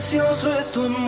Precioso es tu amor.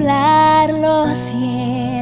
templar los cielos.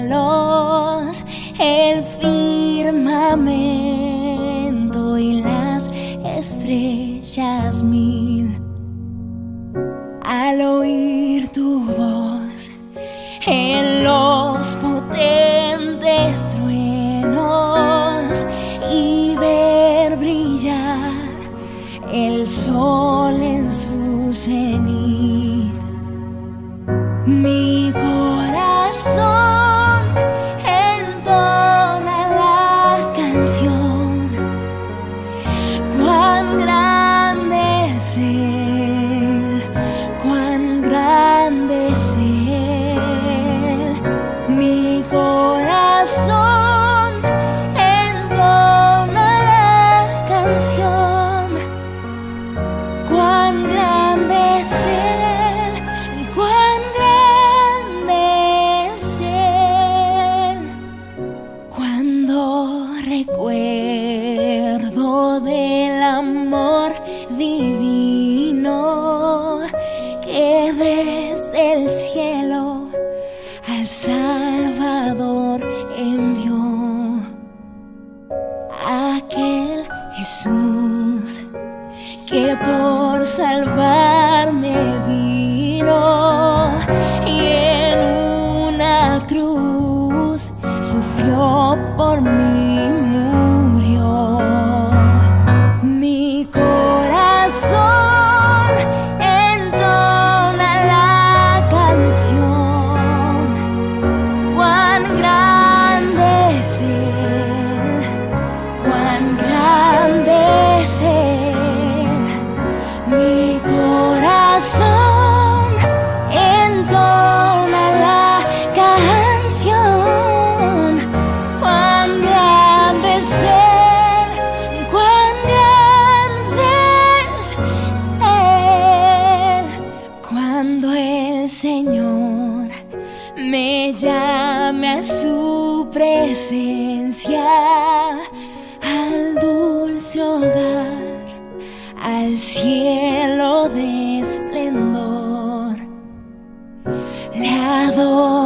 Hogar al cielo de esplendor. Le adoraré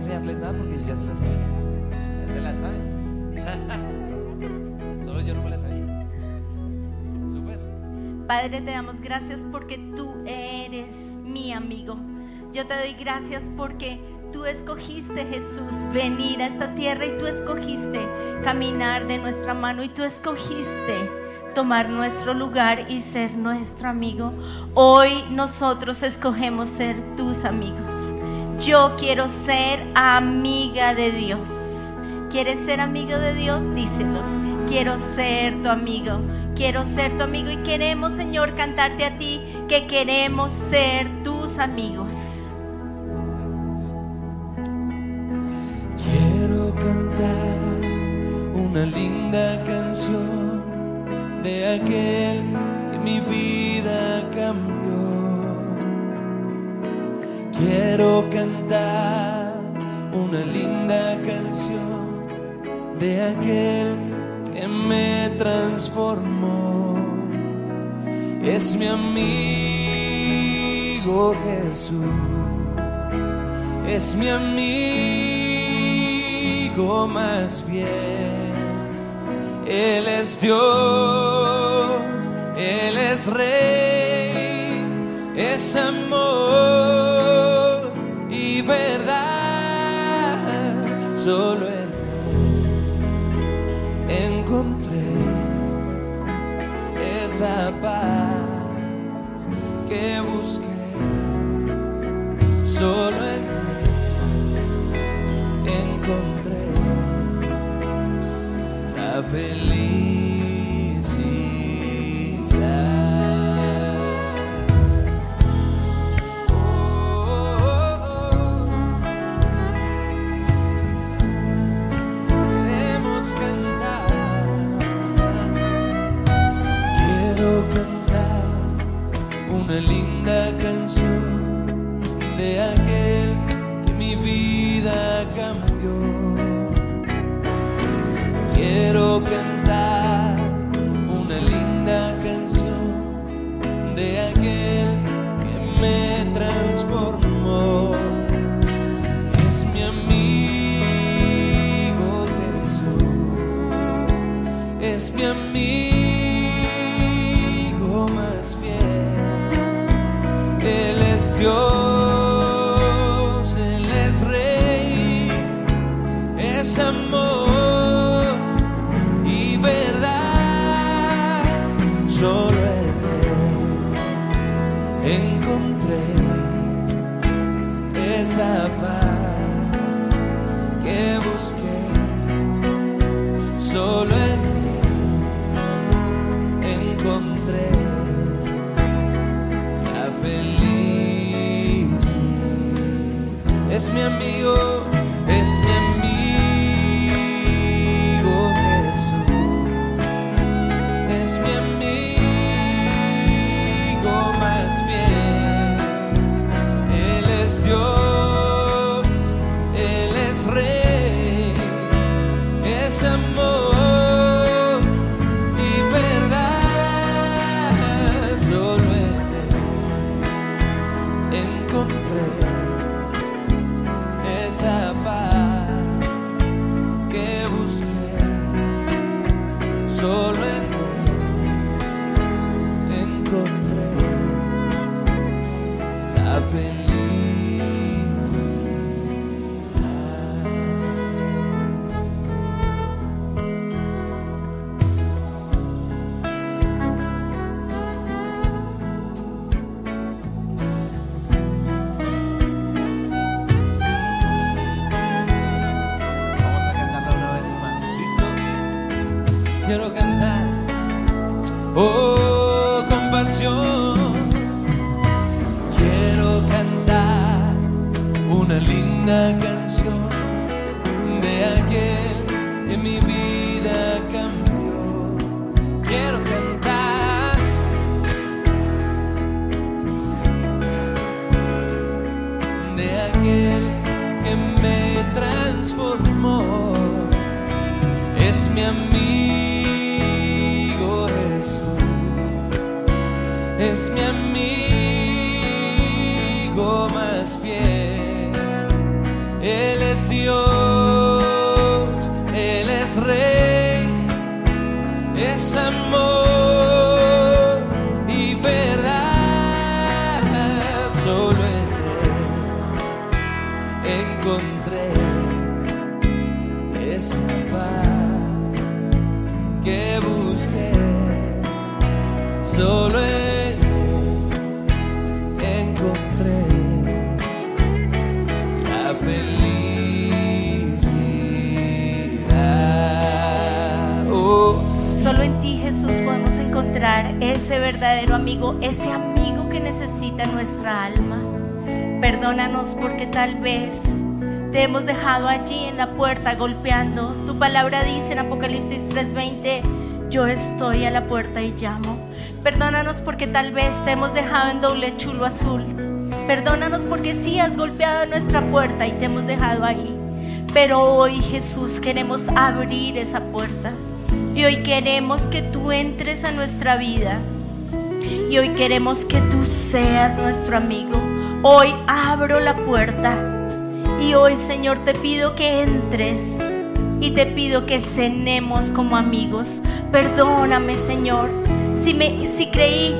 enseñarles nada porque ya se la sabían. Ya se la saben. Solo yo no me la sabía. Súper. Padre, te damos gracias porque tú eres mi amigo. Yo te doy gracias porque tú escogiste, Jesús, venir a esta tierra y tú escogiste caminar de nuestra mano y tú escogiste tomar nuestro lugar y ser nuestro amigo. Hoy nosotros escogemos ser tus amigos. Yo quiero ser amiga de Dios. ¿Quieres ser amigo de Dios? Díselo. Quiero ser tu amigo. Quiero ser tu amigo y queremos, Señor, cantarte a ti que queremos ser tus amigos. Quiero cantar una linda canción de aquel que mi vida cambió. Quiero cantar una linda canción de aquel que me transformó. Es mi amigo Jesús es mi amigo más fiel. Él es Dios, Él es Rey, es amor verdad. Solo en Él encontré esa paz que busqué solo en él encontré la felicidad. Una linda canción de es mi amigo más fiel. Él es Dios, Él es Rey, es amor ese verdadero amigo, ese amigo que necesita nuestra alma. Perdónanos porque tal vez te hemos dejado allí en la puerta golpeando. Tu palabra dice en Apocalipsis 3:20, yo estoy a la puerta y llamo. Perdónanos porque tal vez te hemos dejado en doble chulo azul. Perdónanos porque sí has golpeado nuestra puerta y te hemos dejado ahí. Pero hoy, Jesús, queremos abrir esa puerta. Y hoy queremos que tú entres a nuestra vida. Y hoy queremos que tú seas nuestro amigo. Hoy abro la puerta. Y hoy, Señor, te pido que entres. Y te pido que cenemos como amigos. Perdóname, Señor, si, me, si creí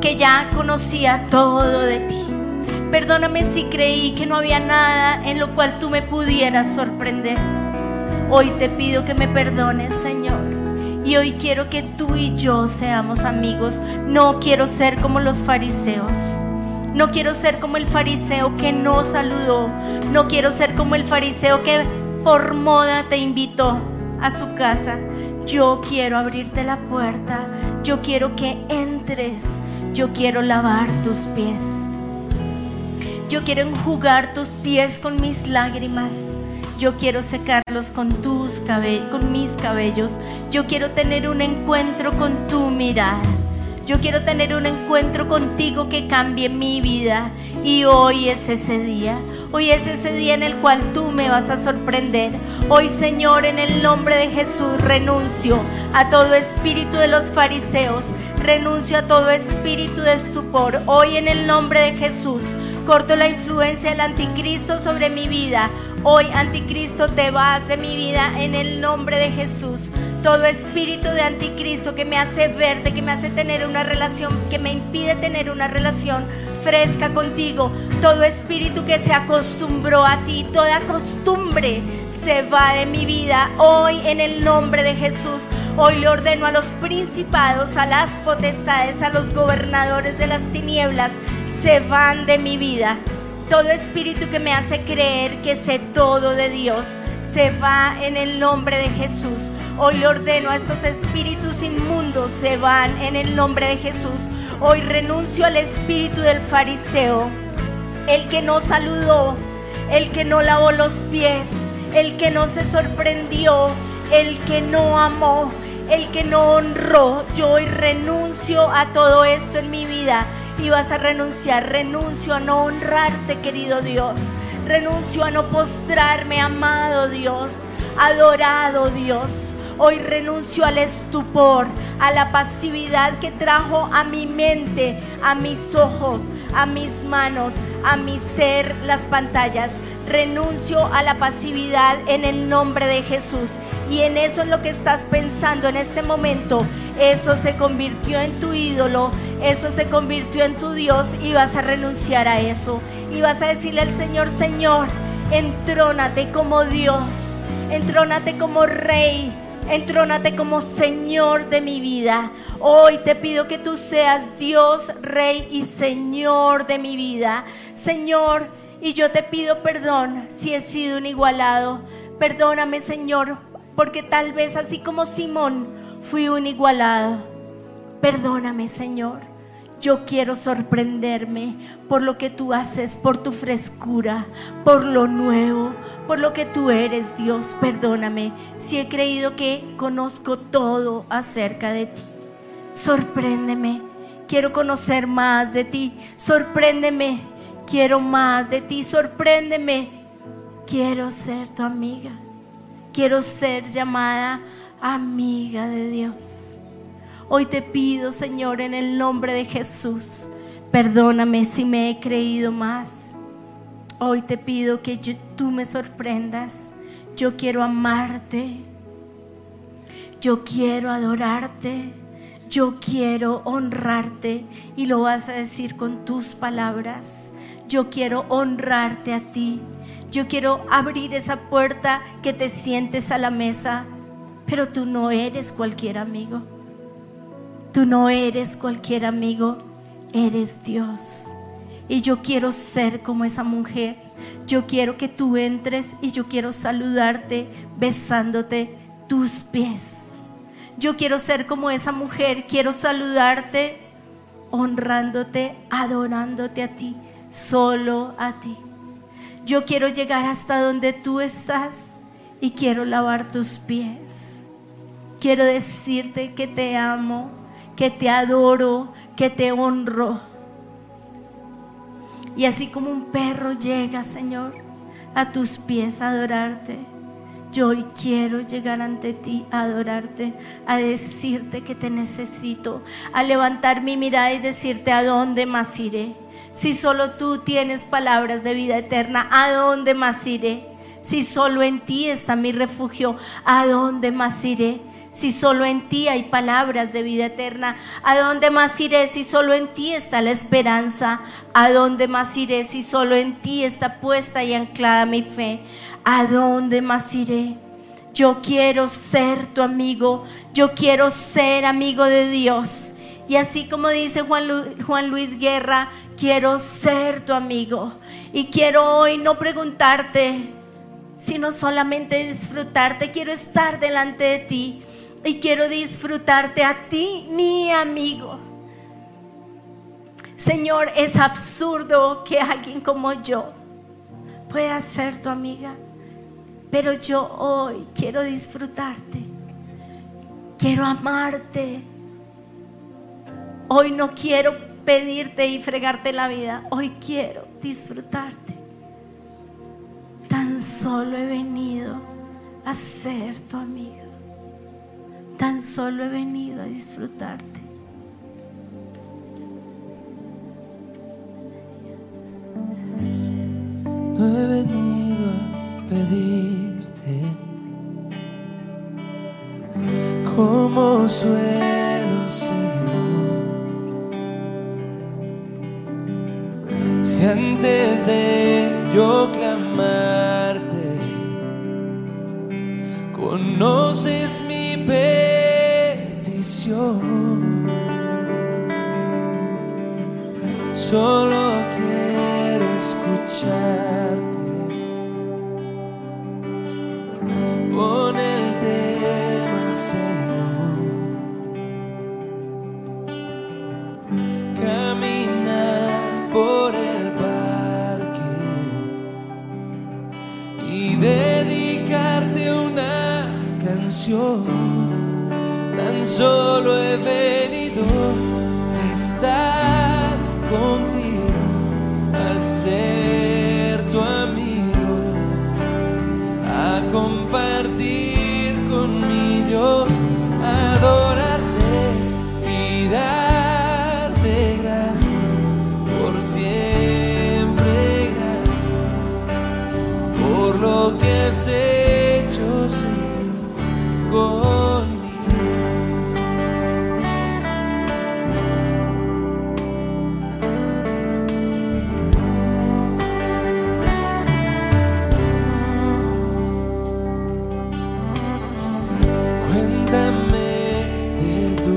que ya conocía todo de ti. Perdóname si creí que no había nada en lo cual tú me pudieras sorprender. Hoy te pido que me perdones, Señor. Y hoy quiero que tú y yo seamos amigos. No quiero ser como los fariseos. No quiero ser como el fariseo que no saludó. No quiero ser como el fariseo que por moda te invitó a su casa. Yo quiero abrirte la puerta. Yo quiero que entres. Yo quiero lavar tus pies. Yo quiero enjugar tus pies con mis lágrimas. Yo quiero secarlos con tus cabellos, con mis cabellos. Yo quiero tener un encuentro con tu mirada. Yo quiero tener un encuentro contigo que cambie mi vida. Y hoy es ese día. Hoy es ese día en el cual tú me vas a sorprender. Hoy, Señor, en el nombre de Jesús, renuncio a todo espíritu de los fariseos. Renuncio a todo espíritu de estupor. Hoy, en el nombre de Jesús, corto la influencia del anticristo sobre mi vida. Hoy, anticristo, te vas de mi vida en el nombre de Jesús. Todo espíritu de anticristo que me hace verte, que me hace tener una relación, que me impide tener una relación fresca contigo. Todo espíritu que se acostumbró a ti, toda costumbre se va de mi vida. Hoy en el nombre de Jesús, hoy le ordeno a los principados, a las potestades, a los gobernadores de las tinieblas, se van de mi vida. Todo espíritu que me hace creer que sé todo de Dios se va en el nombre de Jesús. Hoy le ordeno a estos espíritus inmundos, se van en el nombre de Jesús. Hoy renuncio al espíritu del fariseo, el que no saludó, el que no lavó los pies, el que no se sorprendió, el que no amó, el que no honró. Yo hoy renuncio a todo esto en mi vida y vas a renunciar. Renuncio a no honrarte, querido Dios. Renuncio a no postrarme, amado Dios, adorado Dios. Hoy renuncio al estupor, a la pasividad que trajo a mi mente, a mis ojos, a mis manos, a mi ser las pantallas. Renuncio a la pasividad en el nombre de Jesús. Y en eso es lo que estás pensando en este momento. Eso se convirtió en tu ídolo, eso se convirtió en tu Dios y vas a renunciar a eso. Y vas a decirle al Señor, Señor, entrónate como Dios, entrónate como Rey. Entrónate como Señor de mi vida. Hoy te pido que tú seas Dios, Rey y Señor de mi vida. Señor, y yo te pido perdón si he sido un igualado. Perdóname, Señor, porque tal vez así como Simón, fui un igualado. Perdóname, Señor. Yo quiero sorprenderme por lo que tú haces, por tu frescura, por lo nuevo, por lo que tú eres, Dios. Perdóname si he creído que conozco todo acerca de ti. Sorpréndeme. Quiero conocer más de ti. Sorpréndeme. Quiero más de ti. Sorpréndeme. Quiero ser tu amiga. Quiero ser llamada amiga de Dios. Hoy te pido, Señor, en el nombre de Jesús, perdóname si me he creído más. Hoy te pido que tú me sorprendas. Yo quiero amarte. Yo quiero adorarte. Yo quiero honrarte. Y lo vas a decir con tus palabras. Yo quiero honrarte a ti. Yo quiero abrir esa puerta que te sientes a la mesa. Pero tú no eres cualquier amigo. Tú no eres cualquier amigo. Eres Dios. Y yo quiero ser como esa mujer. Yo quiero que tú entres y yo quiero saludarte besándote tus pies. Yo quiero ser como esa mujer. Quiero saludarte honrándote, adorándote a ti, solo a ti. Yo quiero llegar hasta donde tú estás y quiero lavar tus pies. Quiero decirte que te amo, que te adoro, que te honro. Y así como un perro llega, Señor, a tus pies a adorarte, yo hoy quiero llegar ante ti a adorarte, a decirte que te necesito, a levantar mi mirada y decirte a dónde más iré. Si solo tú tienes palabras de vida eterna, ¿a dónde más iré? Si solo en ti está mi refugio, ¿a dónde más iré? Si solo en ti hay palabras de vida eterna, ¿a dónde más iré si solo en ti está la esperanza? ¿A dónde más iré si solo en ti está puesta y anclada mi fe? ¿A dónde más iré? Yo quiero ser tu amigo, yo quiero ser amigo de Dios. Y así como dice Juan, Juan Luis Guerra, quiero ser tu amigo. Y quiero hoy no preguntarte, sino solamente disfrutarte. Quiero estar delante de ti y quiero disfrutarte a ti, mi amigo. Señor, es absurdo que alguien como yo pueda ser tu amiga, pero yo hoy quiero disfrutarte. Quiero amarte. Hoy no quiero pedirte y fregarte la vida. Hoy quiero disfrutarte. Tan solo he venido a ser tu amiga. Tan solo he venido a disfrutarte. No he venido a pedirte como suelo, Señor. Si antes de yo clamarte, conoces mi petición. Solo quiero escucharte. Pon el Tan solo he venido a estar contigo, a ser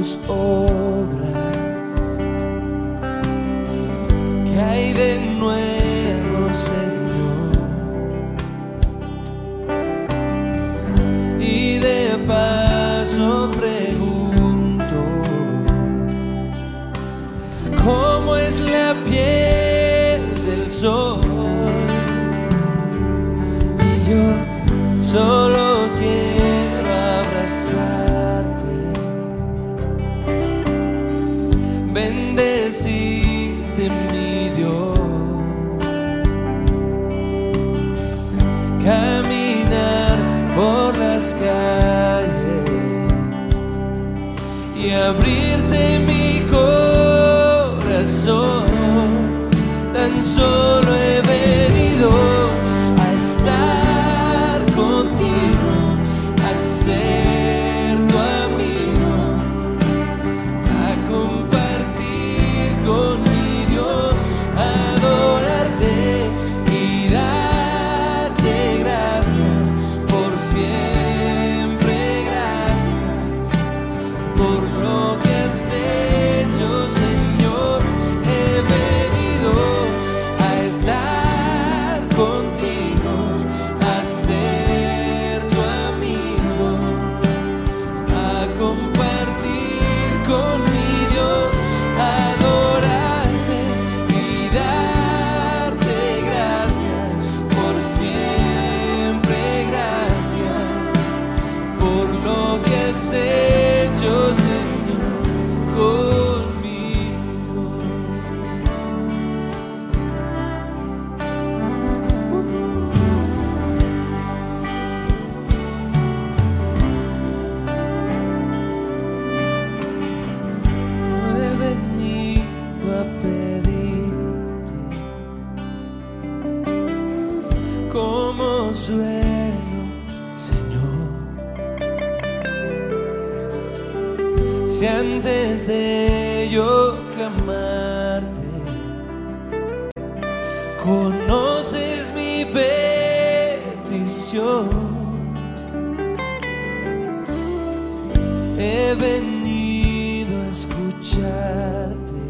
de tus conoces mi petición. He venido a escucharte.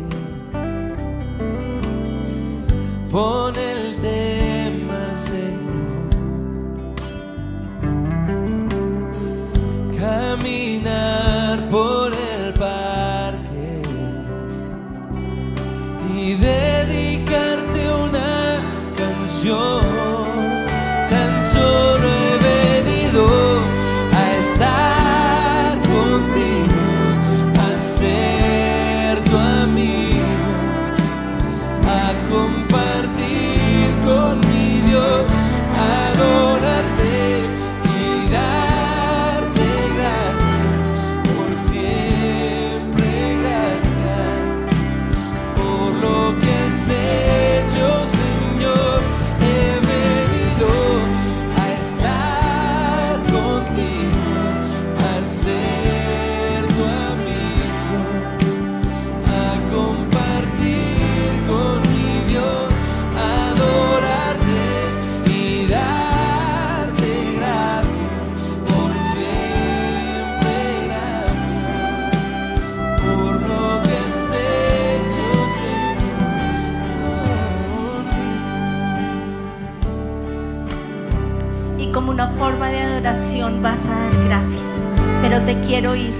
Quiero ir.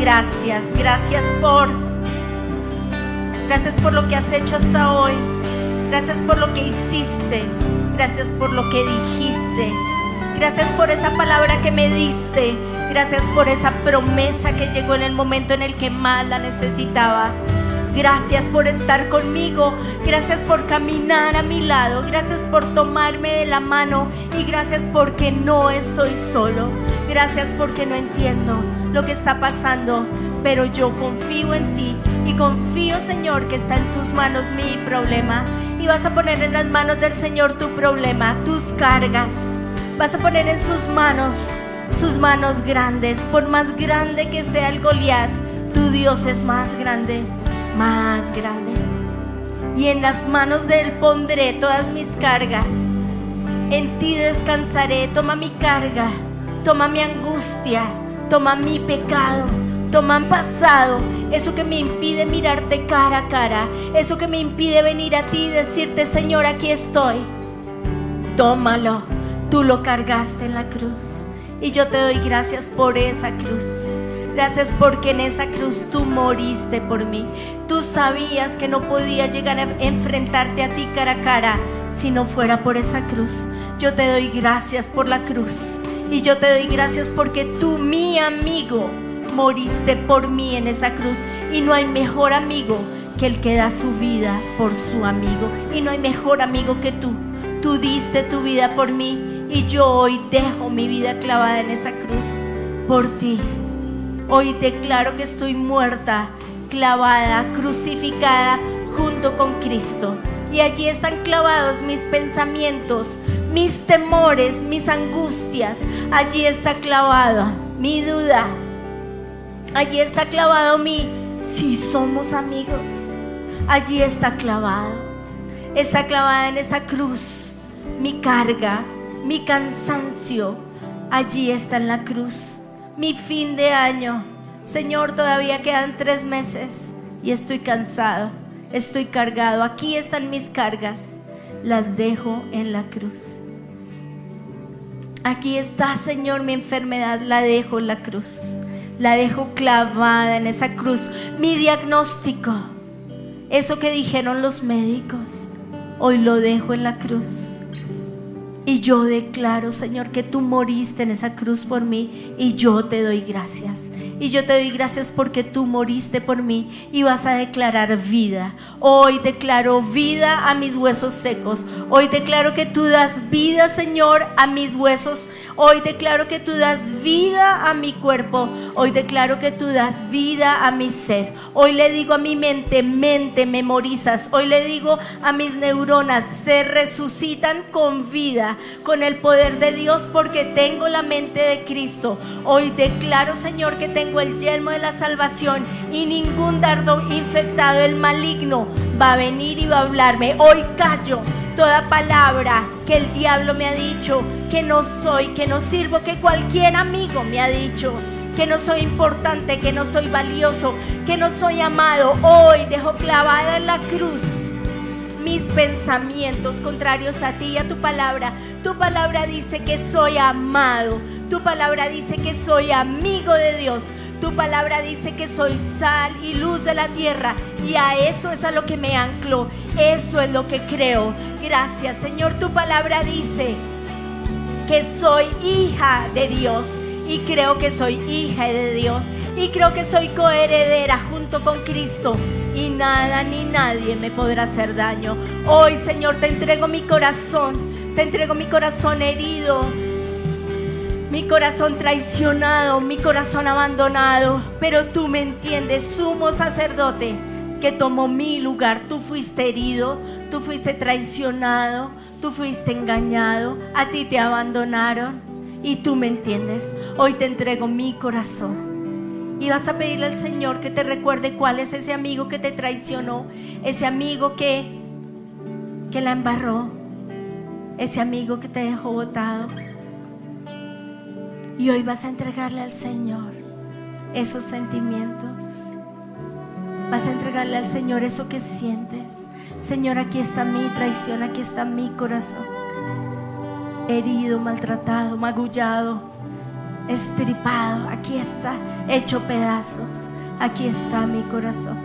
Gracias, gracias por... Gracias por lo que has hecho hasta hoy. Gracias por lo que hiciste. Gracias por lo que dijiste. Gracias por esa palabra que me diste. Gracias por esa promesa que llegó en el momento en el que más la necesitaba. Gracias por estar conmigo. Gracias por caminar a mi lado. Gracias por tomarme de la mano. Y gracias porque no estoy solo. Gracias porque no entiendo lo que está pasando. Pero yo confío en ti. Y confío, Señor, que está en tus manos mi problema. Y vas a poner en las manos del Señor tu problema, tus cargas. Vas a poner en sus manos, sus manos grandes. Por más grande que sea el Goliat, tu Dios es más grande, más grande. Y en las manos de Él pondré todas mis cargas. En ti descansaré. Toma mi carga, toma mi angustia, toma mi pecado. Toma mi pasado, eso que me impide mirarte cara a cara, eso que me impide venir a ti y decirte, Señor, aquí estoy. Tómalo, tú lo cargaste en la cruz. Y yo te doy gracias por esa cruz. Gracias porque en esa cruz tú moriste por mí. Tú sabías que no podía llegar a enfrentarte a ti cara a cara si no fuera por esa cruz. Yo te doy gracias por la cruz. Y yo te doy gracias porque tú, mi amigo, moriste por mí en esa cruz. Y no hay mejor amigo que el que da su vida por su amigo. Y no hay mejor amigo que tú. Tú diste tu vida por mí y yo hoy dejo mi vida clavada en esa cruz por ti. Hoy declaro que estoy muerta, clavada, crucificada junto con Cristo. Y allí están clavados mis pensamientos, mis temores, mis angustias. Allí está clavada mi duda. Allí está clavado mi si somos amigos. Allí está clavado. Está clavada en esa cruz mi carga, mi cansancio. Allí está en la cruz mi fin de año. Señor, todavía quedan tres meses y estoy cansado, estoy cargado. Aquí están mis cargas. Las dejo en la cruz. Aquí está, Señor, mi enfermedad. La dejo en la cruz. La dejo clavada en esa cruz. Mi diagnóstico. Eso que dijeron los médicos. Hoy lo dejo en la cruz. Y yo declaro, Señor, que tú moriste en esa cruz por mí y yo te doy gracias. Y yo te doy gracias porque tú moriste por mí y vas a declarar vida. Hoy declaro vida a mis huesos secos. Hoy declaro que tú das vida, Señor, a mis huesos. Hoy declaro que tú das vida a mi cuerpo. Hoy declaro que tú das vida a mi ser. Hoy le digo a mi mente, mente, memorizas. Hoy le digo a mis neuronas, se resucitan con vida, con el poder de Dios porque tengo la mente de Cristo. Hoy declaro, Señor, que tengo el yelmo de la salvación y ningún dardo infectado, el maligno, va a venir y va a hablarme. Hoy callo toda palabra que el diablo me ha dicho, que no soy, que no sirvo, que cualquier amigo me ha dicho. Que no soy importante, que no soy valioso, que no soy amado. Hoy dejo clavada en la cruz mis pensamientos contrarios a ti y a tu palabra. Tu palabra dice que soy amado. Tu palabra dice que soy amigo de Dios. Tu palabra dice que soy sal y luz de la tierra. Y a eso es a lo que me anclo. Eso es lo que creo. Gracias, Señor. Tu palabra dice que soy hija de Dios. Y creo que soy hija de Dios. Y creo que soy coheredera junto con Cristo. Y nada ni nadie me podrá hacer daño. Hoy, Señor, te entrego mi corazón. Te entrego mi corazón herido. Mi corazón traicionado, mi corazón abandonado. Pero tú me entiendes, sumo sacerdote que tomó mi lugar. Tú fuiste herido, tú fuiste traicionado, tú fuiste engañado. A ti te abandonaron. Y tú me entiendes. Hoy te entrego mi corazón. Y vas a pedirle al Señor que te recuerde cuál es ese amigo que te traicionó, ese amigo que, que la embarró, ese amigo que te dejó botado. Y hoy vas a entregarle al Señor esos sentimientos. Vas a entregarle al Señor eso que sientes. Señor, aquí está mi traición, aquí está mi corazón. Herido, maltratado, magullado, estripado. Aquí está, hecho pedazos. Aquí está mi corazón.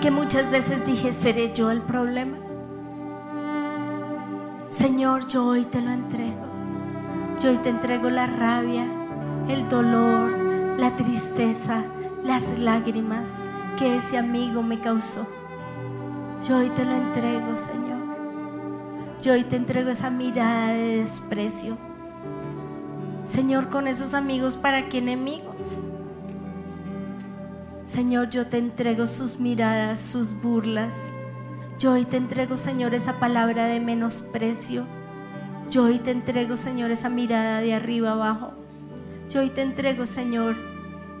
Que muchas veces dije, ¿seré yo el problema? Señor, yo hoy te lo entrego. Yo hoy te entrego la rabia, el dolor, la tristeza, las lágrimas que ese amigo me causó. Yo hoy te lo entrego, Señor. Yo hoy te entrego esa mirada de desprecio. Señor, con esos amigos, ¿para qué enemigos? Señor, yo te entrego sus miradas, sus burlas. Yo hoy te entrego, Señor, esa palabra de menosprecio. Yo hoy te entrego, Señor, esa mirada de arriba abajo. Yo hoy te entrego, Señor,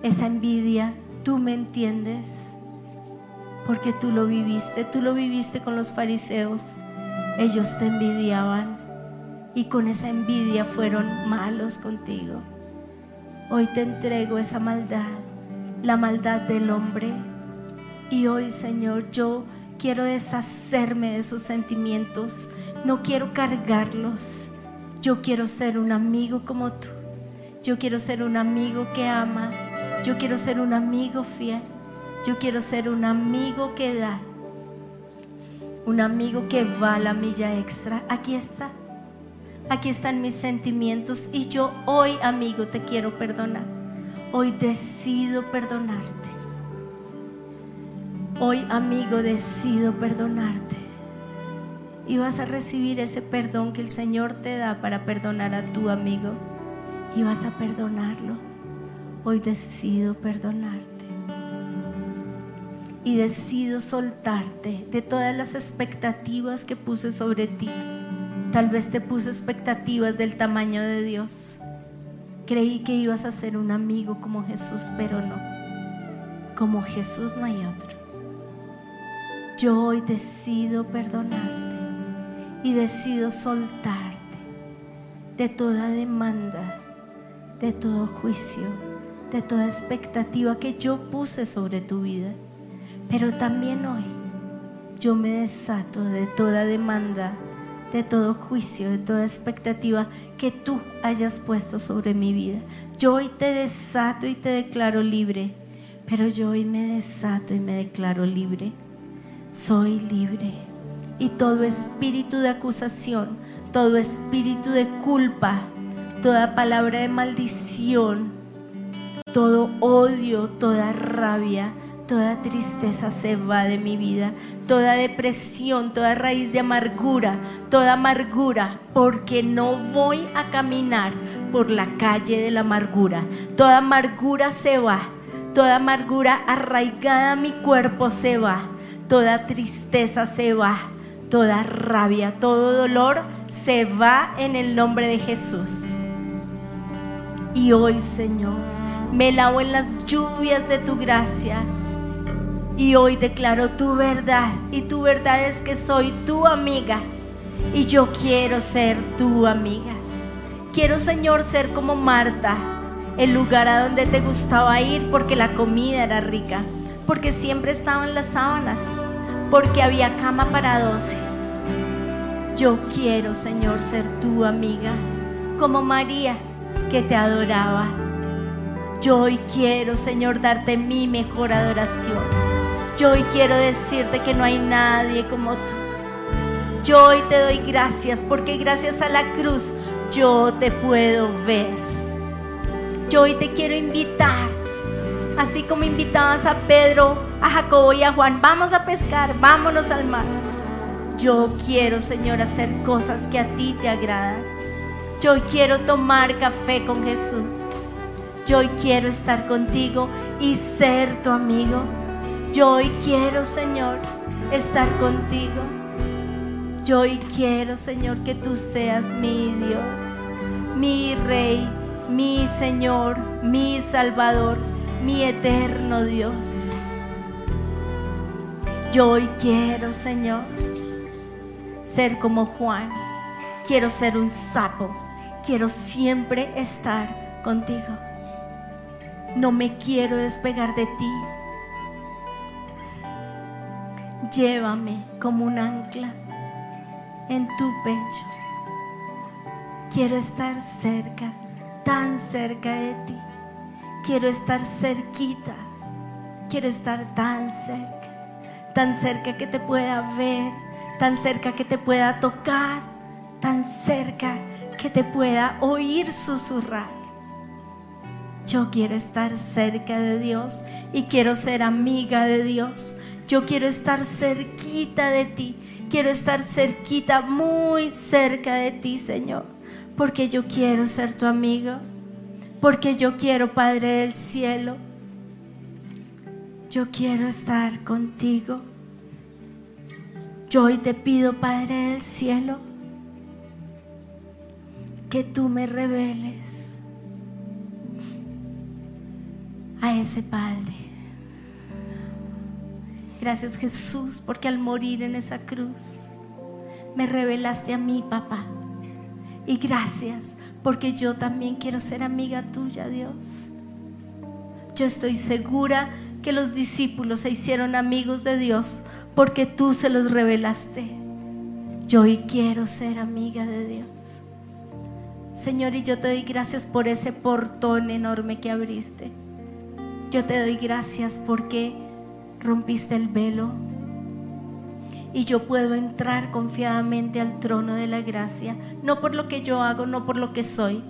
esa envidia. Tú me entiendes. Porque tú lo viviste. Tú lo viviste con los fariseos. Ellos te envidiaban. Y con esa envidia fueron malos contigo. Hoy te entrego esa maldad. La maldad del hombre. Y hoy, Señor, yo quiero deshacerme de esos sentimientos. No quiero cargarlos. Yo quiero ser un amigo como tú. Yo quiero ser un amigo que ama. Yo quiero ser un amigo fiel. Yo quiero ser un amigo que da. Un amigo que va la milla extra. Aquí está. Aquí están mis sentimientos. Y yo hoy, amigo, te quiero perdonar. Hoy decido perdonarte. Hoy, amigo, decido perdonarte. Y vas a recibir ese perdón que el Señor te da para perdonar a tu amigo. Y vas a perdonarlo. hoy decido perdonarte. Y decido soltarte de todas las expectativas que puse sobre ti. Tal vez te puse expectativas del tamaño de Dios. Creí que ibas a ser un amigo como Jesús, pero no. Como Jesús no hay otro. Yo hoy decido perdonarte y decido soltarte de toda demanda, de todo juicio, de toda expectativa que yo puse sobre tu vida. Pero también hoy yo me desato de toda demanda, de todo juicio, de toda expectativa que tú hayas puesto sobre mi vida. Yo hoy te desato y te declaro libre, pero yo hoy me desato y me declaro libre. Soy libre. Y todo espíritu de acusación, todo espíritu de culpa, toda palabra de maldición, todo odio, toda rabia, toda tristeza se va de mi vida, toda depresión, toda raíz de amargura, toda amargura, porque no voy a caminar por la calle de la amargura. Toda amargura se va, toda amargura arraigada a mi cuerpo se va, toda tristeza se va, toda rabia, todo dolor se va en el nombre de Jesús. Y hoy, Señor, me lavo en las lluvias de tu gracia. Y hoy declaro tu verdad. Y tu verdad es que soy tu amiga. Y yo quiero ser tu amiga. Quiero, Señor, ser como Marta. El lugar a donde te gustaba ir porque la comida era rica. Porque siempre estaban las sábanas. Porque había cama para doce. Yo quiero, Señor, ser tu amiga. Como María que te adoraba. Yo hoy quiero, Señor, darte mi mejor adoración. Yo hoy quiero decirte que no hay nadie como tú. Yo hoy te doy gracias porque gracias a la cruz yo te puedo ver. Yo hoy te quiero invitar, así como invitabas a Pedro, a Jacobo y a Juan, vamos a pescar, vámonos al mar. Yo quiero, Señor, hacer cosas que a ti te agradan. Yo quiero tomar café con Jesús. Yo hoy quiero estar contigo y ser tu amigo. Yo hoy quiero, Señor, estar contigo. Yo hoy quiero, Señor, que tú seas mi Dios, mi Rey, mi Señor, mi Salvador, mi eterno Dios. Yo hoy quiero, Señor, ser como Juan. Quiero ser un sapo. Quiero siempre estar contigo. No me quiero despegar de ti. Llévame como un ancla en tu pecho. Quiero estar cerca, tan cerca de ti. Quiero estar cerquita. Quiero estar tan cerca, tan cerca que te pueda ver, tan cerca que te pueda tocar, tan cerca que te pueda oír susurrar. Yo quiero estar cerca de Dios y quiero ser amiga de Dios. Yo quiero estar cerquita de ti. Quiero estar cerquita, muy cerca de ti, Señor. Porque yo quiero ser tu amigo. Porque yo quiero, Padre del cielo. Yo quiero estar contigo. Yo hoy te pido, Padre del cielo, que tú me reveles a ese Padre. Gracias Jesús, porque al morir en esa cruz me revelaste a mí, papá. Y gracias, porque yo también quiero ser amiga tuya, Dios. Yo estoy segura que los discípulos se hicieron amigos de Dios porque tú se los revelaste. Yo hoy quiero ser amiga de Dios. Señor, y yo te doy gracias por ese portón enorme que abriste. Yo te doy gracias porque rompiste el velo y yo puedo entrar confiadamente al trono de la gracia, no por lo que yo hago, no por lo que soy,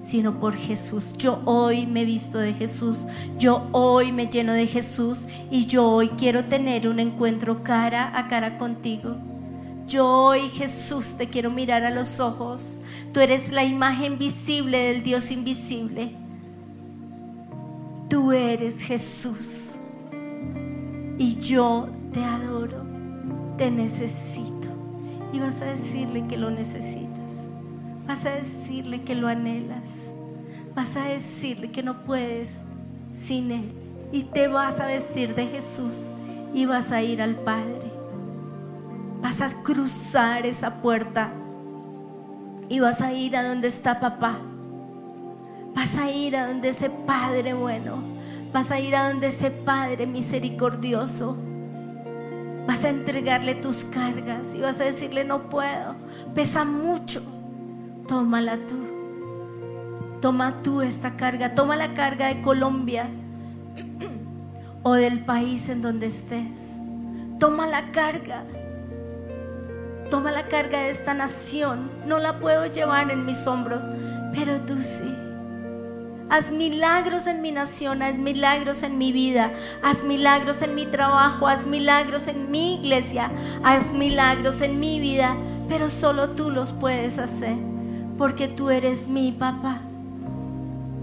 sino por Jesús. Yo hoy me visto de Jesús, yo hoy me lleno de Jesús y yo hoy quiero tener un encuentro cara a cara contigo. Yo hoy, Jesús, te quiero mirar a los ojos. Tú eres la imagen visible del Dios invisible. tú eres Jesús. Y yo te adoro, te necesito. Y vas a decirle que lo necesitas. Vas a decirle que lo anhelas. Vas a decirle que no puedes sin Él. Y te vas a vestir de Jesús y vas a ir al Padre. Vas a cruzar esa puerta y vas a ir a donde está papá. Vas a ir a donde ese Padre bueno. Vas a ir a donde ese Padre misericordioso. Vas a entregarle tus cargas y vas a decirle, no puedo, pesa mucho. Tómala tú. Toma tú esta carga. Toma la carga de Colombia o del país en donde estés. Toma la carga. Toma la carga de esta nación. No la puedo llevar en mis hombros, pero tú sí. Haz milagros en mi nación, haz milagros en mi vida, haz milagros en mi trabajo, haz milagros en mi iglesia, haz milagros en mi vida, pero solo tú los puedes hacer, porque tú eres mi papá.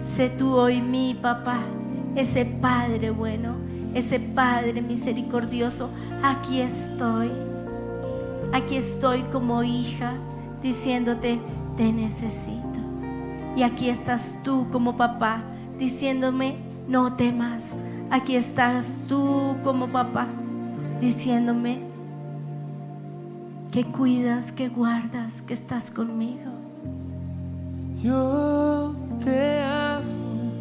Sé tú hoy mi papá, ese Padre bueno, ese Padre misericordioso. Aquí estoy, aquí estoy como hija, diciéndote, te necesito. Y aquí estás tú como papá diciéndome, no temas. Aquí estás tú como papá diciéndome que cuidas, que guardas, que estás conmigo. Yo te amo,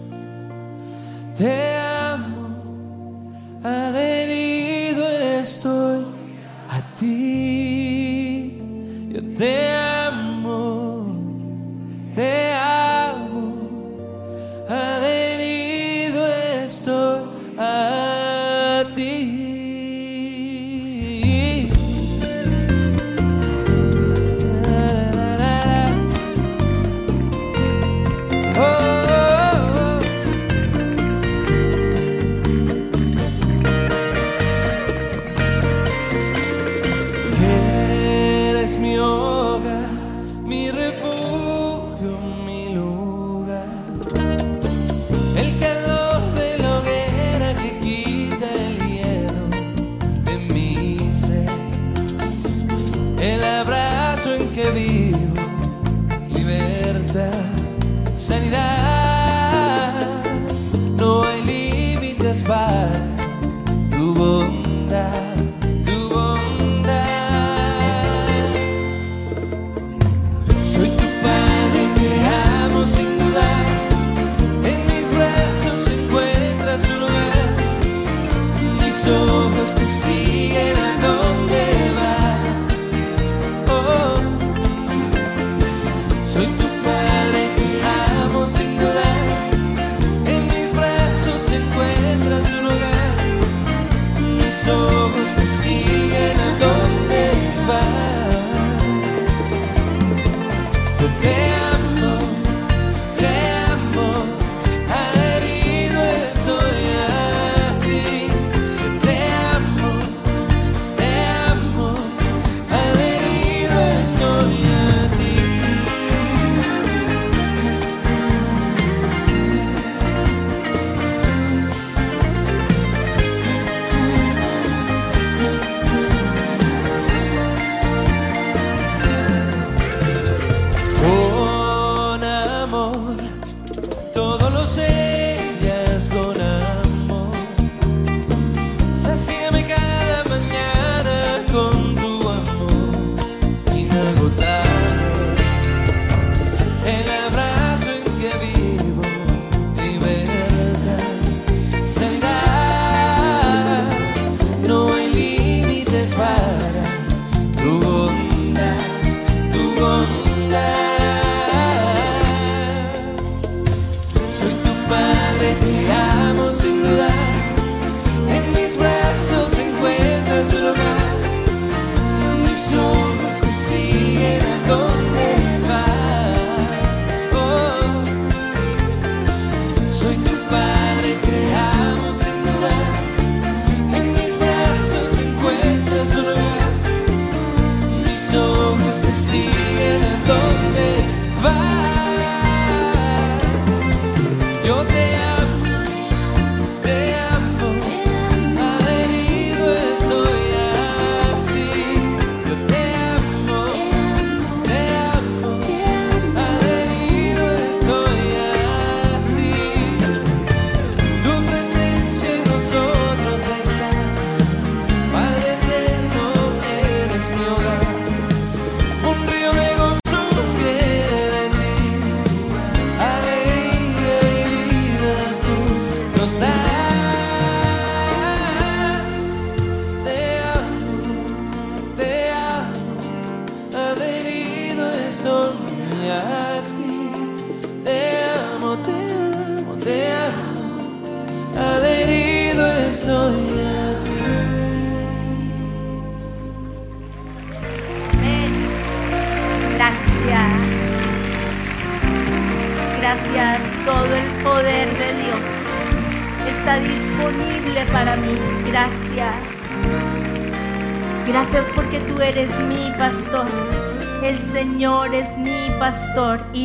te amo, adherido estoy a ti. Yo te amo, te amo, adherido ojos te siguen a donde vas. Oh. Soy tu padre, te amo sin dudar. En mis brazos encuentras un hogar. Mis ojos te siguen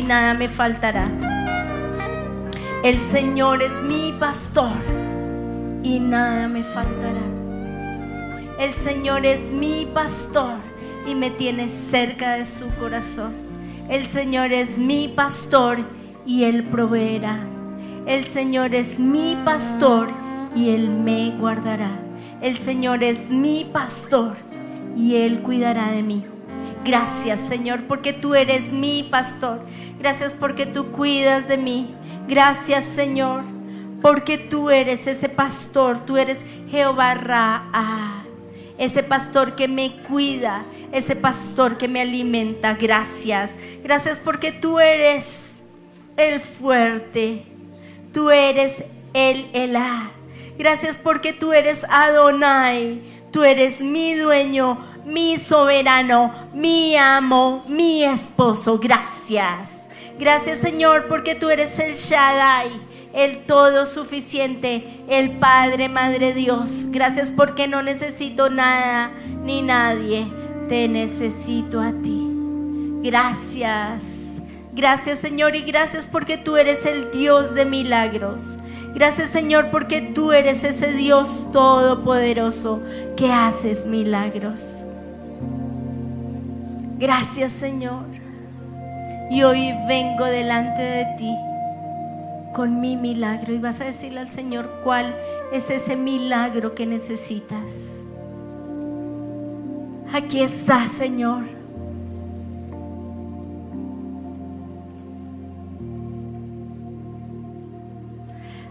nada me faltará. El Señor es mi pastor y nada me faltará. El Señor es mi pastor y me tiene cerca de su corazón. El Señor es mi pastor y Él proveerá. El Señor es mi pastor y Él me guardará. El Señor es mi pastor y Él cuidará de mí. Gracias Señor porque tú eres mi pastor. Gracias porque tú cuidas de mí. Gracias Señor porque tú eres ese pastor. Tú eres Jehová Ra. Ese pastor que me cuida, ese pastor que me alimenta. Gracias. Gracias porque tú eres el fuerte. Tú eres el Elá. Gracias porque tú eres Adonai. Tú eres mi dueño, mi soberano, mi amo, mi esposo. Gracias. Gracias Señor porque tú eres el Shaddai, el todo suficiente, el Padre, Madre Dios. Gracias porque no necesito nada ni nadie. Te necesito a ti. Gracias. Gracias Señor y gracias porque tú eres el Dios de milagros. Gracias Señor porque tú eres ese Dios todopoderoso que haces milagros. Gracias Señor. Y hoy vengo delante de ti con mi milagro y vas a decirle al Señor cuál es ese milagro que necesitas. Aquí está Señor.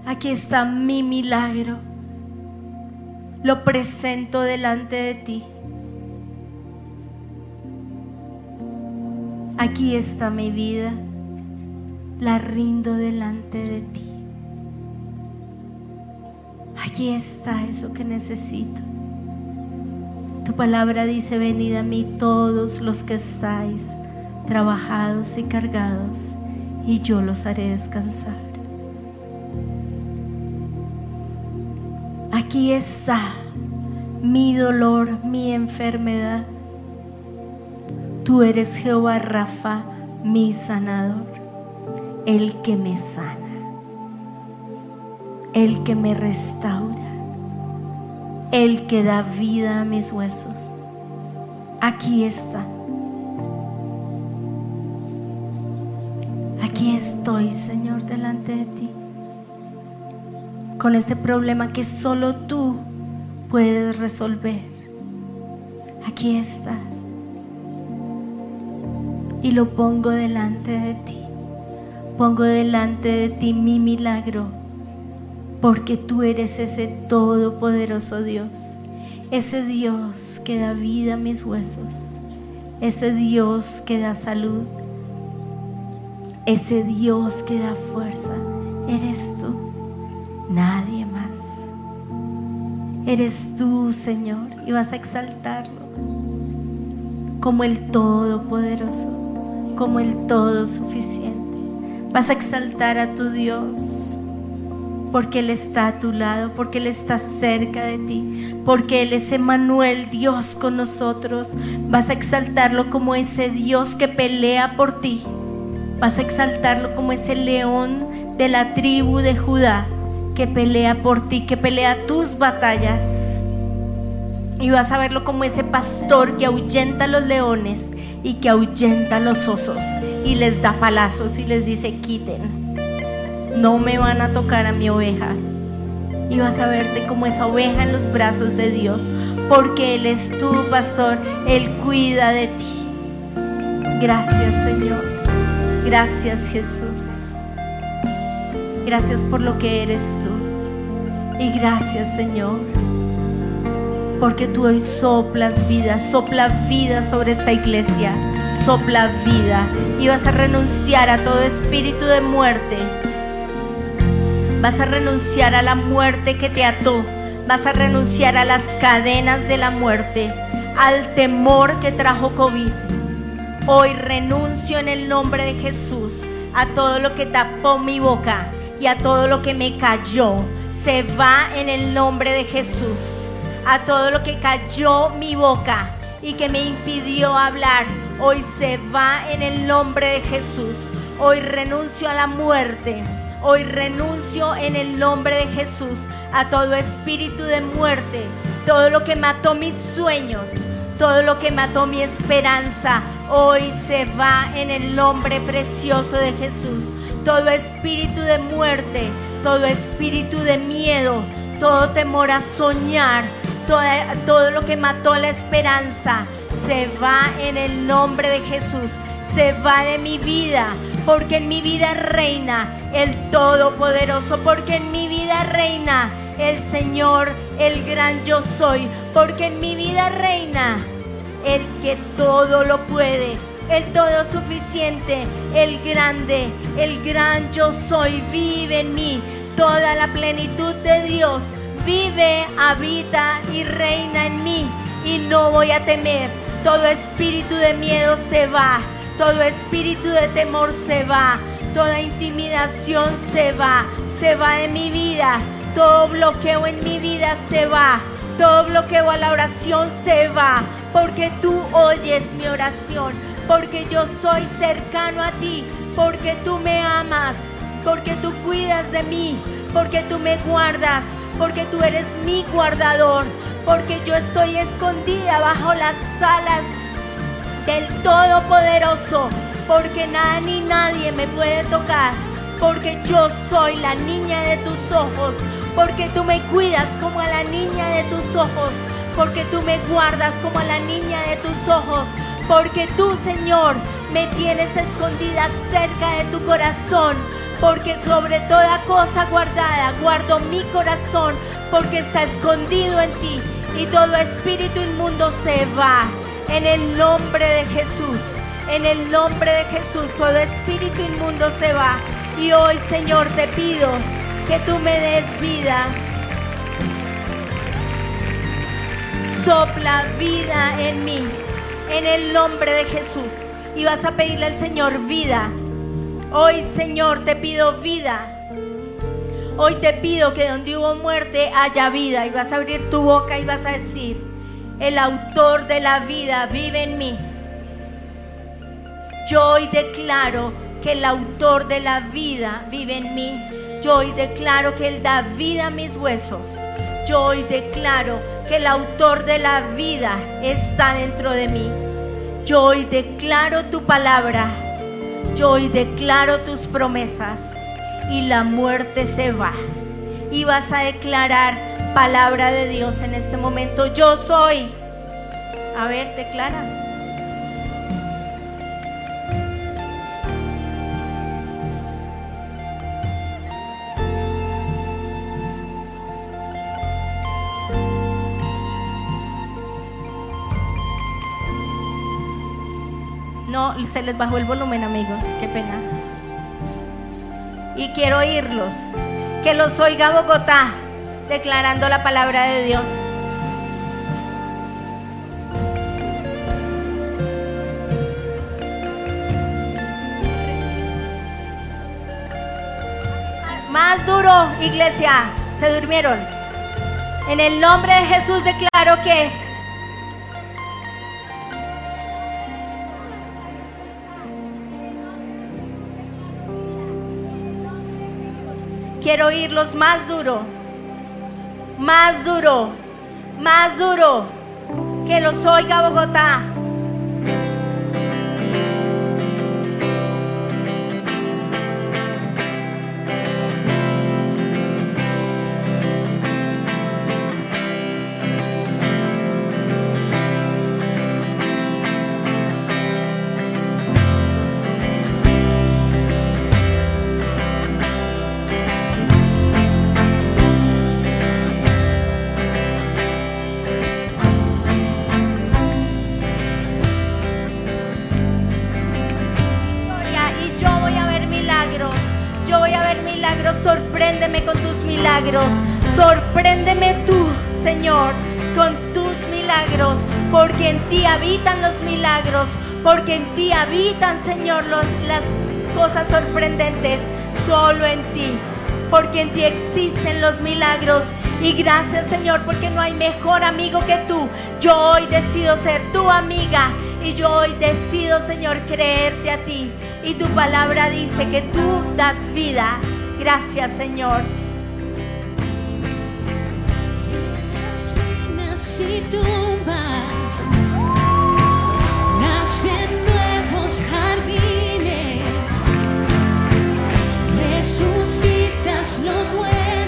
Aquí está mi milagro. Lo presento delante de ti. Aquí está mi vida. La rindo delante de ti. Aquí está eso que necesito. Tu palabra dice, venid a mí todos los que estáis trabajados y cargados, y yo los haré descansar. Aquí está mi dolor, mi enfermedad. Tú eres Jehová Rafa, mi sanador, el que me sana, el que me restaura, el que da vida a mis huesos. Aquí está. Aquí estoy, Señor, delante de ti con este problema que solo tú puedes resolver. Aquí está. Y lo pongo delante de ti. Pongo delante de ti mi milagro. Porque tú eres ese todopoderoso Dios. Ese Dios que da vida a mis huesos. Ese Dios que da salud. Ese Dios que da fuerza. Eres tú nadie más. Eres tú, Señor, y vas a exaltarlo como el Todopoderoso, como el Todo Suficiente. Vas a exaltar a tu Dios porque Él está a tu lado, porque Él está cerca de ti, porque Él es Emanuel, Dios con nosotros. Vas a exaltarlo como ese Dios que pelea por ti. Vas a exaltarlo como ese león de la tribu de Judá que pelea por ti, que pelea tus batallas. Y vas a verlo como ese pastor que ahuyenta a los leones y que ahuyenta a los osos y les da palazos y les dice, quiten, no me van a tocar a mi oveja. Y vas a verte como esa oveja en los brazos de Dios, porque Él es tu pastor, Él cuida de ti. Gracias Señor, gracias Jesús. Gracias por lo que eres tú. Y gracias, Señor, porque tú hoy soplas vida, sopla vida sobre esta iglesia. sopla vida y vas a renunciar a todo espíritu de muerte. Vas a renunciar a la muerte que te ató. Vas a renunciar a las cadenas de la muerte, al temor que trajo COVID. Hoy renuncio en el nombre de Jesús a todo lo que tapó mi boca y a todo lo que me cayó. Se va en el nombre de Jesús. A todo lo que cayó mi boca y que me impidió hablar. Hoy se va en el nombre de Jesús. Hoy renuncio a la muerte. Hoy renuncio en el nombre de Jesús a todo espíritu de muerte, todo lo que mató mis sueños, todo lo que mató mi esperanza, hoy se va en el nombre precioso de Jesús. Todo espíritu de muerte, todo espíritu de miedo, todo temor a soñar, todo lo que mató la esperanza, se va en el nombre de Jesús. Se va de mi vida, porque en mi vida reina el Todopoderoso, porque en mi vida reina el Señor, el gran yo soy, porque en mi vida reina el que todo lo puede, el todo suficiente, el grande, el gran yo soy, vive en mí. Toda la plenitud de Dios vive, habita y reina en mí y no voy a temer. Todo espíritu de miedo se va, todo espíritu de temor se va, toda intimidación se va, se va de mi vida, todo bloqueo en mi vida se va, todo bloqueo a la oración se va, porque tú oyes mi oración, porque yo soy cercano a ti, porque tú me amas, porque tú cuidas de mí, porque tú me guardas, porque tú eres mi guardador, porque yo estoy escondida bajo las alas del Todopoderoso, porque nada ni nadie me puede tocar, porque yo soy la niña de tus ojos, porque tú me cuidas como a la niña de tus ojos, porque tú me guardas como a la niña de tus ojos, porque tú, Señor, me tienes escondida cerca de tu corazón, porque sobre toda cosa guardada guardo mi corazón, porque está escondido en ti, y todo espíritu inmundo se va. En el nombre de Jesús, en el nombre de Jesús, todo espíritu inmundo se va. Y hoy, Señor, te pido que tú me des vida. Sopla vida en mí, en el nombre de Jesús. Y vas a pedirle al Señor vida. Hoy, Señor, te pido vida. Hoy te pido que donde hubo muerte haya vida. Y vas a abrir tu boca y vas a decir, el autor de la vida vive en mí. Yo hoy declaro que el autor de la vida vive en mí. Yo hoy declaro que Él da vida a mis huesos. Yo hoy declaro que el autor de la vida está dentro de mí. Yo hoy declaro tu palabra. Yo hoy declaro tus promesas. Y la muerte se va. Y vas a declarar palabra de Dios en este momento. Yo soy. A ver, declara. Se les bajó el volumen, amigos. Qué pena. Y quiero oírlos. Que los oiga Bogotá declarando la palabra de Dios. Más duro, iglesia. Se durmieron. En el nombre de Jesús declaro que quiero oírlos más duro. Más duro. Más duro. Que los oiga Bogotá. habitan, Señor, los, las cosas sorprendentes solo en ti. Porque en ti existen los milagros. Y gracias Señor, porque no hay mejor amigo que tú. Yo hoy decido ser tu amiga. Y yo hoy decido, Señor, creerte a ti. Y tu palabra dice que tú das vida. Gracias Señor. knows where.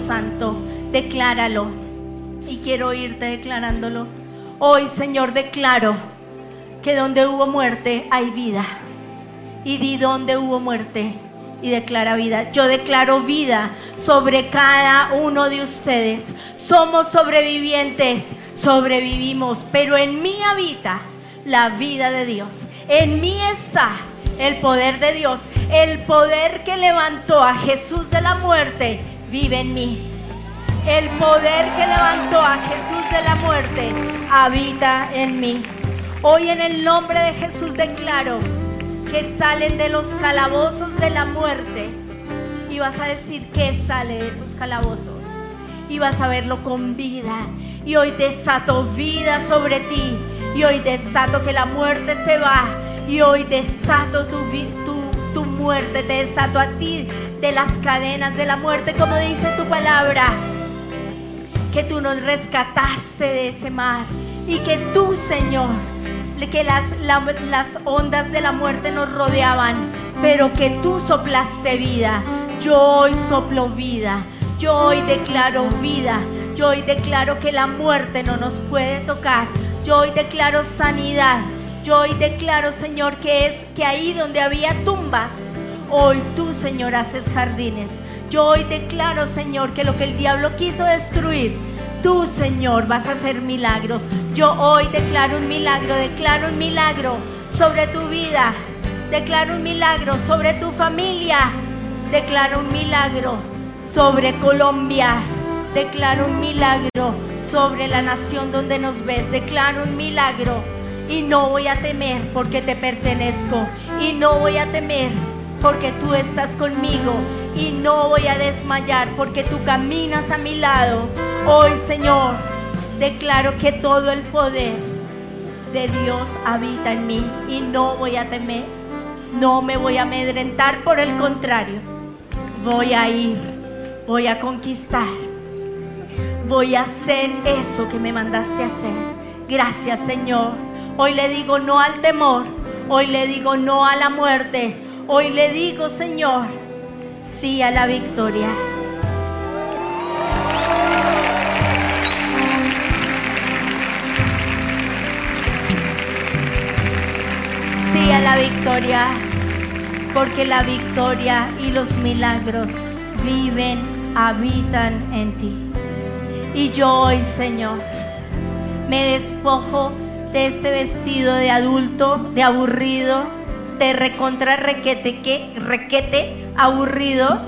Santo. Decláralo. Y quiero oírte declarándolo. Hoy, Señor, declaro que donde hubo muerte hay vida. Y di donde hubo muerte y declara vida. Yo declaro vida sobre cada uno de ustedes. Somos sobrevivientes, sobrevivimos, pero en mí habita la vida de Dios. En mí está el poder de Dios. El poder que levantó a Jesús de la muerte vive en mí. El poder que levantó a Jesús de la muerte habita en mí. Hoy en el nombre de Jesús declaro que salen de los calabozos de la muerte. Y vas a decir que sale de esos calabozos. Y vas a verlo con vida. Y hoy desato vida sobre ti. Y hoy desato que la muerte se va. Y hoy desato tu, tu muerte. Te desato a ti de las cadenas de la muerte. Como dice tu palabra que tú nos rescataste de ese mar y que tú, Señor, que las, la- las ondas de la muerte nos rodeaban, pero que tú soplaste vida. Yo hoy soplo vida, yo hoy declaro vida, yo hoy declaro que la muerte no nos puede tocar, yo hoy declaro sanidad, yo hoy declaro, Señor, que es que ahí donde había tumbas, Hoy tú, Señor, haces jardines. Yo hoy declaro, Señor, que lo que el diablo quiso destruir, tú, Señor, vas a hacer milagros. Yo hoy declaro un milagro, declaro un milagro sobre tu vida. Declaro un milagro sobre tu familia. Declaro un milagro sobre Colombia. Declaro un milagro sobre la nación donde nos ves. Declaro un milagro. Y no voy a temer porque te pertenezco. Y no voy a temer porque tú estás conmigo. Y no voy a desmayar porque tú caminas a mi lado. Hoy, Señor, declaro que todo el poder de Dios habita en mí. Y no voy a temer. No me voy a amedrentar, por el contrario. Voy a ir. Voy a conquistar. Voy a hacer eso que me mandaste a hacer. Gracias, Señor. Hoy le digo no al temor. Hoy le digo no a la muerte. Hoy le digo, Señor, sí a la victoria. Sí a la victoria. Porque la victoria y los milagros viven, habitan en ti. Y yo hoy, Señor, me despojo de este vestido de adulto, de aburrido, de recontra requete, que requete aburrido.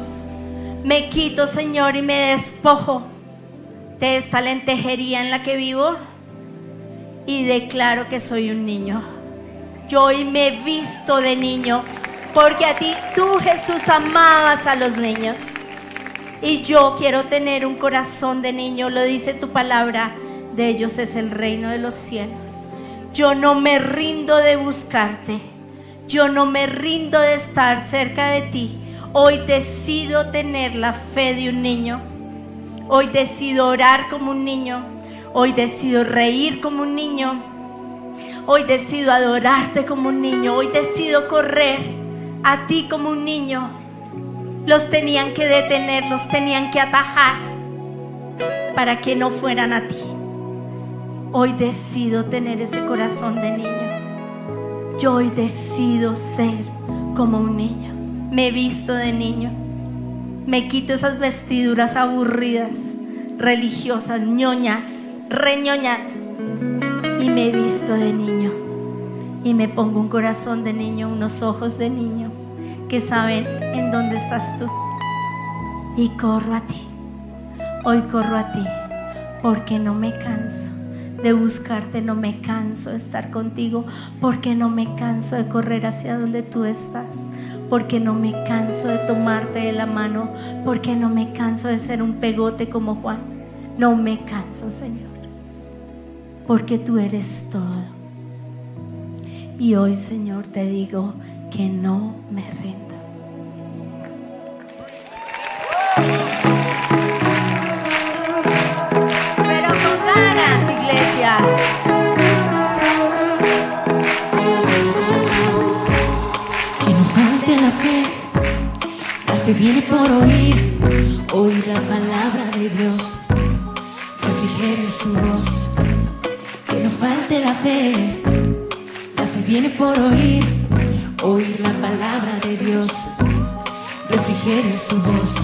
Me quito, Señor, y me despojo de esta lentejería en la que vivo y declaro que soy un niño. Yo hoy me he visto de niño porque a ti, tú Jesús, amabas a los niños. Y yo quiero tener un corazón de niño, lo dice tu palabra, de ellos es el reino de los cielos. Yo no me rindo de buscarte, yo no me rindo de estar cerca de ti. Hoy decido tener la fe de un niño, hoy decido orar como un niño, hoy decido reír como un niño, hoy decido adorarte como un niño, hoy decido correr a ti como un niño. Los tenían que detener, los tenían que atajar para que no fueran a ti. Hoy decido tener ese corazón de niño. Yo hoy decido ser como un niño. Me visto de niño. Me quito esas vestiduras aburridas, religiosas, ñoñas, reñoñas. Y me visto de niño. Y me pongo un corazón de niño, unos ojos de niño que saben en dónde estás tú. Y corro a ti. Hoy corro a ti porque no me canso de buscarte, no me canso de estar contigo, porque no me canso de correr hacia donde tú estás, porque no me canso de tomarte de la mano, porque no me canso de ser un pegote como Juan. No me canso, Señor, porque tú eres todo. Y hoy, Señor, te digo que no me rindo. Que no falte la fe. La fe viene por oír. Oír la palabra de Dios. Refrigerio su voz. Que no falte la fe. La fe viene por oír. Oír la palabra de Dios. Refrigerio su voz.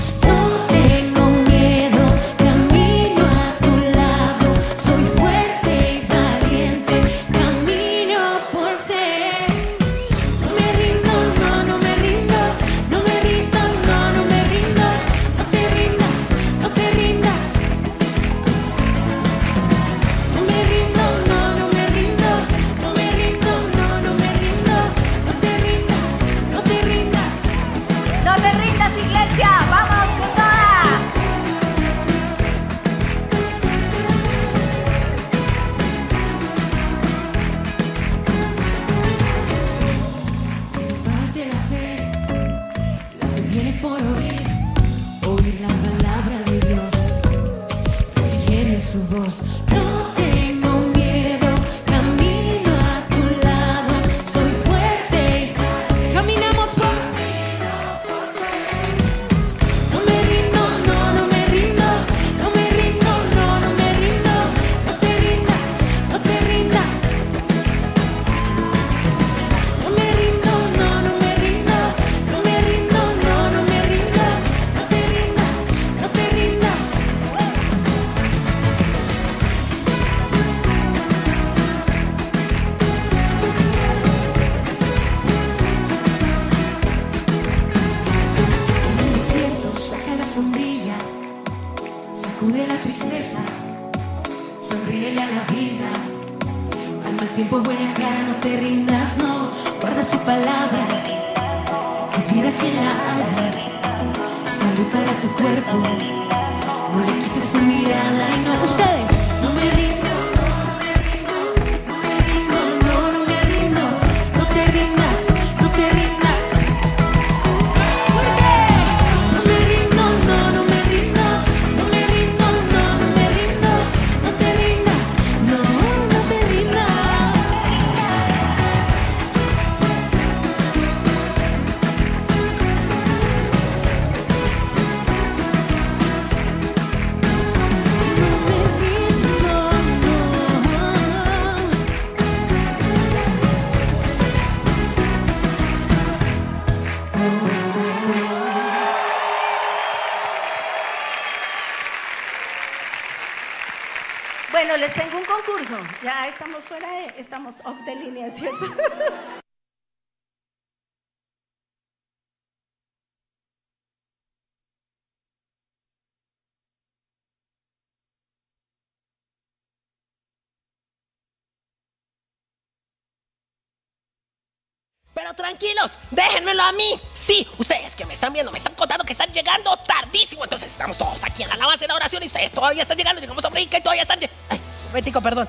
Pero tranquilos, déjenmelo a mí. Sí, ustedes que me están viendo, me están contando que están llegando tardísimo. Entonces estamos todos aquí en la alabanza y la oración y ustedes todavía están llegando. Llegamos a América y todavía están. Ay, momentico, perdón.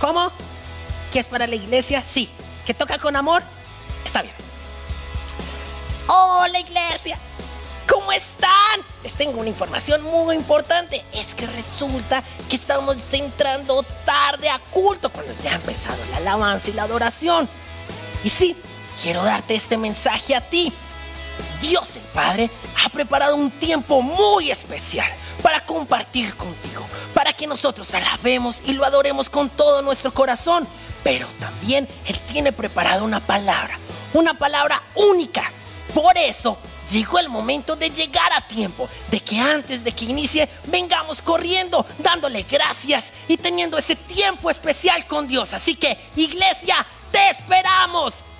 ¿Cómo? ¿Que es para la iglesia? Sí. ¿Que toca con amor? Está bien. ¡Hola, iglesia! ¿Cómo están? Les tengo una información muy importante. Es que resulta que estamos entrando tarde a culto cuando ya ha empezado la alabanza y la adoración. Y sí, quiero darte este mensaje a ti. Dios el Padre ha preparado un tiempo muy especial para compartir contigo, para que nosotros alabemos y lo adoremos con todo nuestro corazón. Pero también Él tiene preparada una palabra, una palabra única. Por eso llegó el momento de llegar a tiempo, de que antes de que inicie vengamos corriendo, dándole gracias y teniendo ese tiempo especial con Dios. Así que, iglesia, te esperamos.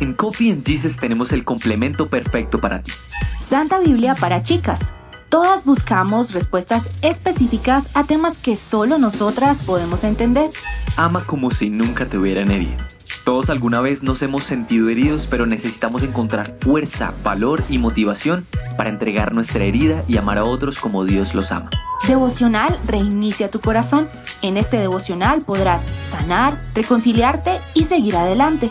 En Coffee and Jesus tenemos el complemento perfecto para ti. Santa Biblia para chicas. Todas buscamos respuestas específicas a temas que solo nosotras podemos entender. Ama como si nunca te hubieran herido. Todos alguna vez nos hemos sentido heridos, pero necesitamos encontrar fuerza, valor y motivación para entregar nuestra herida y amar a otros como Dios los ama. Devocional reinicia tu corazón. En este devocional podrás sanar, reconciliarte y seguir adelante.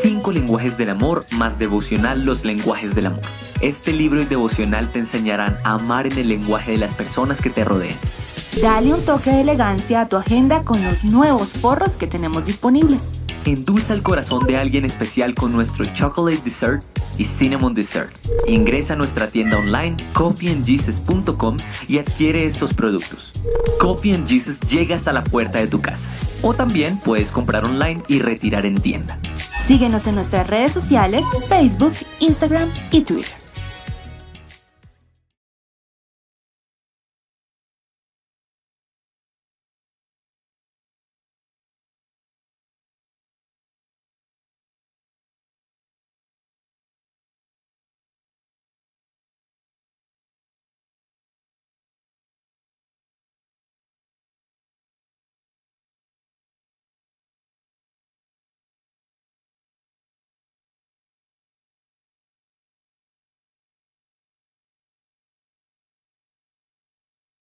Cinco lenguajes del amor más devocional los lenguajes del amor. Este libro y devocional te enseñarán a amar en el lenguaje de las personas que te rodean. Dale un toque de elegancia a tu agenda con los nuevos forros que tenemos disponibles. Endulza el corazón de alguien especial con nuestro Chocolate Dessert y Cinnamon Dessert. Ingresa a nuestra tienda online coffeeandjesus.com y adquiere estos productos. Coffee and Jesus llega hasta la puerta de tu casa. O también puedes comprar online y retirar en tienda. Síguenos en nuestras redes sociales, Facebook, Instagram y Twitter.